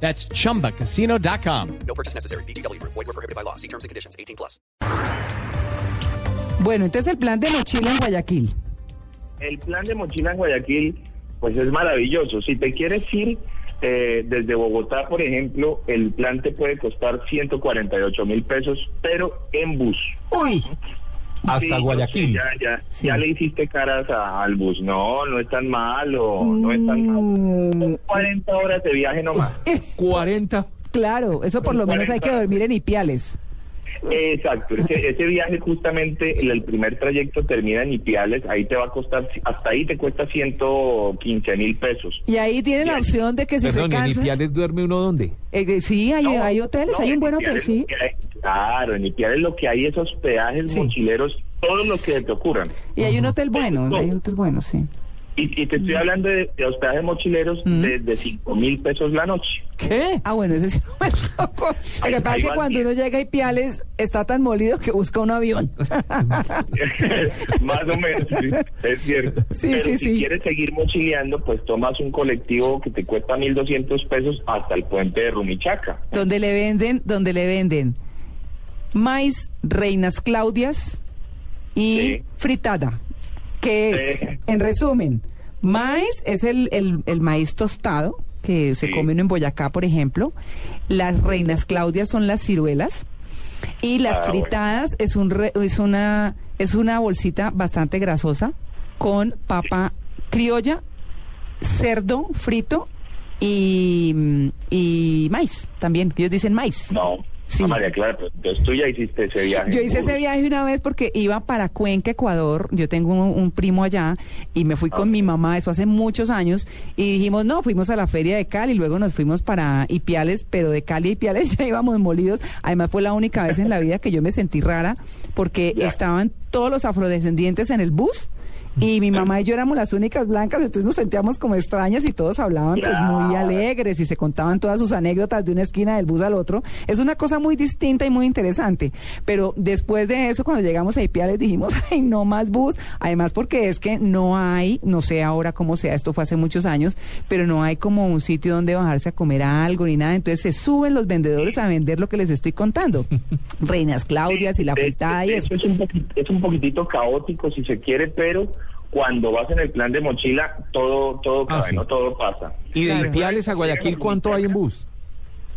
That's chumbacasino.com. No purchase necessary. BGW. Void were prohibited by law. See terms and conditions. 18 plus. Bueno, entonces el plan de mochila en Guayaquil. El plan de mochila en Guayaquil, pues es maravilloso. Si te quieres ir eh, desde Bogotá, por ejemplo, el plan te puede costar 148 mil pesos, pero en bus. Uy, hasta Sí, Guayaquil. Ya, ya, Sí. ya le hiciste caras a- al bus. No, no es tan malo, no es tan malo. Son 40 horas de viaje nomás. 40. claro, eso por lo menos hay que dormir en Ipiales. Exacto, ese, ese viaje justamente, el, el primer trayecto termina en Ipiales, ahí te va a costar, hasta ahí te cuesta 115 mil pesos. Y ahí tiene la opción de que si Perdón, se ¿en cansa... Ipiales duerme uno dónde? Eh, eh, sí, hay, No, hay hoteles, no, hay un en buen hotel, sí. lo hay- claro, en Ipiales lo que hay es hospedajes Sí. mochileros, todos los que te ocurran. Y hay un hotel bueno, Todo. hay un hotel bueno, sí. Y, y te estoy hablando de, de hospedajes mochileros Mm. de, de 5 mil pesos la noche. ¿Qué? Ah, bueno, ese sí no me tocó. Lo que pasa es que cuando uno llega a Ipiales está tan molido que busca un avión. Más o menos, sí, es cierto. Sí, Pero sí, si sí. quieres seguir mochileando, pues tomas un colectivo que te cuesta 1.200 pesos hasta el puente de Rumichaca. donde le venden, donde le venden maíz, reinas claudias y Sí. fritada. Que es, Sí. en resumen, maíz es el, el- el maíz tostado que se Sí. come uno en Boyacá, por ejemplo. Las reinas claudias son las ciruelas. Y las Ah, bueno. fritadas es, un re- es, una, es una bolsita bastante grasosa con papa criolla, cerdo frito y, y maíz también. Ellos dicen maíz. No, Sí. Ah, María Clara, entonces tú ya hiciste ese viaje. Yo hice ese viaje una vez porque iba para Cuenca, Ecuador. Yo tengo un, un primo allá y me fui con mi mamá, eso hace muchos años. Y dijimos, no, fuimos a la feria de Cali, luego nos fuimos para Ipiales, pero de Cali a Ipiales ya íbamos molidos. Además, fue la única vez en la vida que yo me sentí rara porque Ya. estaban todos los afrodescendientes en el bus. Y mi mamá y yo éramos las únicas blancas, entonces nos sentíamos como extrañas y todos hablaban pues muy alegres y se contaban todas sus anécdotas de una esquina del bus al otro. Es una cosa muy distinta y muy interesante. Pero después de eso, cuando llegamos a Ipiales dijimos, ay, no más bus. Además porque es que no hay, no sé ahora cómo sea, esto fue hace muchos años, pero no hay como un sitio donde bajarse a comer algo ni nada. Entonces se suben los vendedores a vender lo que les estoy contando. Reinas Claudias y la fritada y eso. Es un, es un poquitito caótico si se quiere, pero cuando vas en el plan de mochila, todo, todo Ah, cabe, sí. ¿no? Todo pasa. ¿Y de Claro. Ipiales a Guayaquil cuánto hay en bus?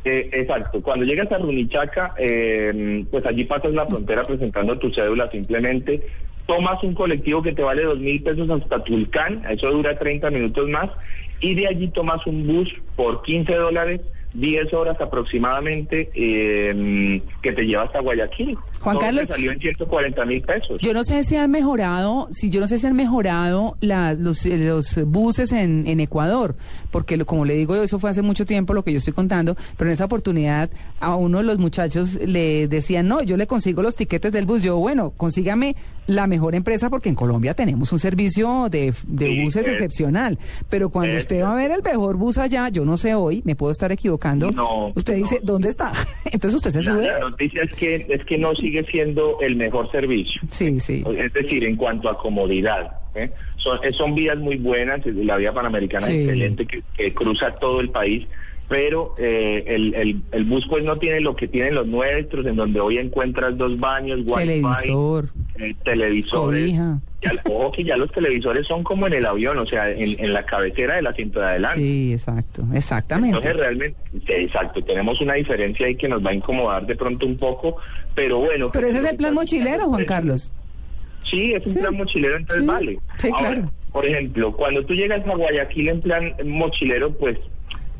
Eh, exacto, cuando llegas a Runichaca, eh, pues allí pasas la frontera presentando tu cédula simplemente, tomas un colectivo que te vale dos mil pesos hasta Tulcán, eso dura 30 minutos más, y de allí tomas un bus por 15 dólares, 10 horas aproximadamente, eh, que te lleva hasta Guayaquil. Juan Todo Carlos. salió en 140 mil pesos. Yo no sé si han mejorado, si yo no sé si han mejorado la- los, eh, los buses en, en Ecuador, porque lo- como le digo, eso fue hace mucho tiempo lo que yo estoy contando, pero en esa oportunidad a uno de los muchachos le decían, no, yo le consigo los tiquetes del bus, yo, bueno, consígame la mejor empresa porque en Colombia tenemos un servicio de, de Sí, buses es- excepcional, pero cuando es usted va a ver el mejor bus allá, yo no sé hoy, me puedo estar No, usted no. dice, ¿dónde está? Entonces usted se sube. la noticia es que, es que no sigue siendo el mejor servicio. Sí, sí. Es decir, en cuanto a comodidad. ¿eh? Son, eh, son vías muy buenas, la vía panamericana Sí. es excelente que, que cruza todo el país, pero eh, el, el, el bus pues no tiene lo que tienen los nuestros, en donde hoy encuentras dos baños, wifi, Televisor. Eh, televisores. Cobija. Ya, ojo que ya los televisores son como en el avión, o sea, en, en la cabecera del asiento de adelante. Sí, exacto, exactamente. Entonces realmente, sí, exacto, tenemos una diferencia ahí que nos va a incomodar de pronto un poco, pero bueno. Pero ese es el plan mochilero, Juan Carlos. Sí, es un Sí, plan mochilero, entonces sí, vale. sí, Ahora, claro. Por ejemplo, cuando tú llegas a Guayaquil en plan mochilero, pues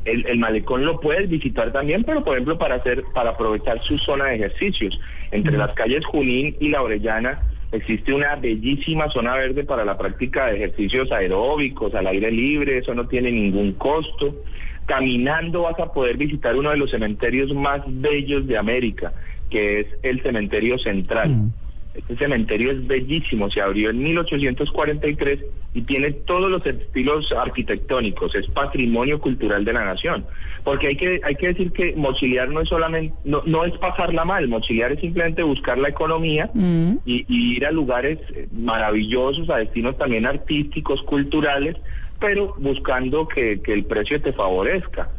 el, el malecón lo puedes visitar también, pero por ejemplo para hacer, para aprovechar su zona de ejercicios. Entre las calles Junín y La Orellana existe una bellísima zona verde para la práctica de ejercicios aeróbicos al aire libre, eso no tiene ningún costo. Caminando vas a poder visitar uno de los cementerios más bellos de América, que es el cementerio central. Mm. Este cementerio es bellísimo, se abrió en 1843 y tiene todos los estilos arquitectónicos, es patrimonio cultural de la nación. Porque hay que hay que decir que mochilear no es solamente no, no es pasarla mal, mochilear es simplemente buscar la economía Mm. y, y ir a lugares eh, maravillosos, a destinos también artísticos, culturales, pero buscando que, que el precio te favorezca.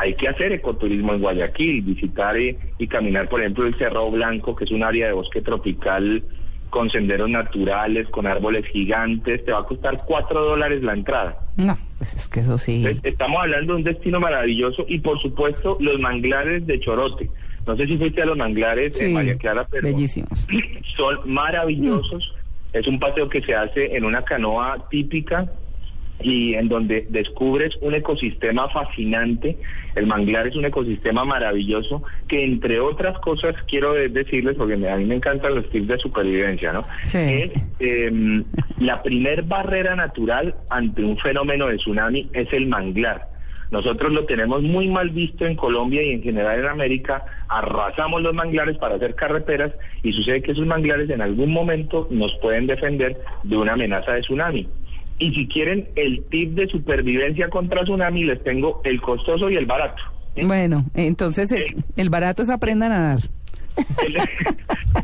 Hay que hacer ecoturismo en Guayaquil, visitar y caminar, por ejemplo, el Cerro Blanco, que es un área de bosque tropical con senderos naturales, con árboles gigantes. Te va a costar cuatro dólares la entrada. No, pues es que eso sí. Estamos hablando de un destino maravilloso y, por supuesto, los manglares de Chorote. No sé si fuiste a los manglares en Sí, María Clara, pero bellísimos. son maravillosos. Es un paseo que se hace en una canoa típica y en donde descubres un ecosistema fascinante. El manglar es un ecosistema maravilloso que, entre otras cosas, quiero de- decirles, porque a mí me encantan los tips de supervivencia, ¿no? Sí. Es em, la primer barrera natural ante un fenómeno de tsunami es el manglar. Nosotros lo tenemos muy mal visto en Colombia y en general en América. Arrasamos los manglares para hacer carreteras y sucede que esos manglares en algún momento nos pueden defender de una amenaza de tsunami. Y si quieren el tip de supervivencia contra tsunami, les tengo el costoso y el barato. ¿sí? Bueno, entonces el, el barato es aprenda a nadar. El-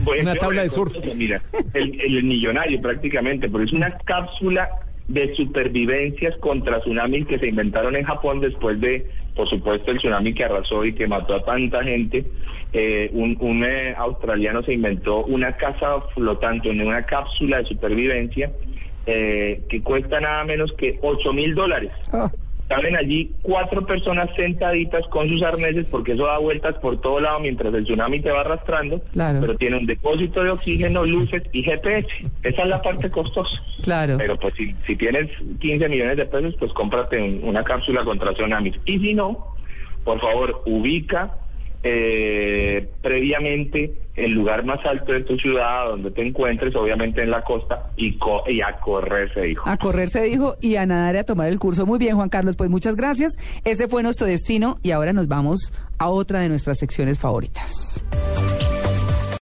Bueno, Una tabla de surf. costoso, Mira, el, el millonario prácticamente, pero es una cápsula de supervivencias contra tsunamis que se inventaron en Japón después de, por supuesto, el tsunami que arrasó y que mató a tanta gente. Eh, un un, eh, australiano se inventó una casa flotante, una cápsula de supervivencia eh, que cuesta nada menos que 8 mil dólares. Oh, allí cuatro personas sentaditas con sus arneses porque eso da vueltas por todo lado mientras el tsunami te va arrastrando, Claro. pero tiene un depósito de oxígeno, luces y GPS. Esa es la parte costosa. claro. Pero pues si, si tienes 15 millones de pesos, pues cómprate un- una cápsula contra tsunamis. Y si no, por favor, ubica eh, previamente el lugar más alto de tu ciudad, donde te encuentres, obviamente en la costa, y, co- y a correr, se dijo. A correr se dijo y a nadar y a tomar el curso. Muy bien, Juan Carlos, pues muchas gracias. Ese fue nuestro destino y ahora nos vamos a otra de nuestras secciones favoritas.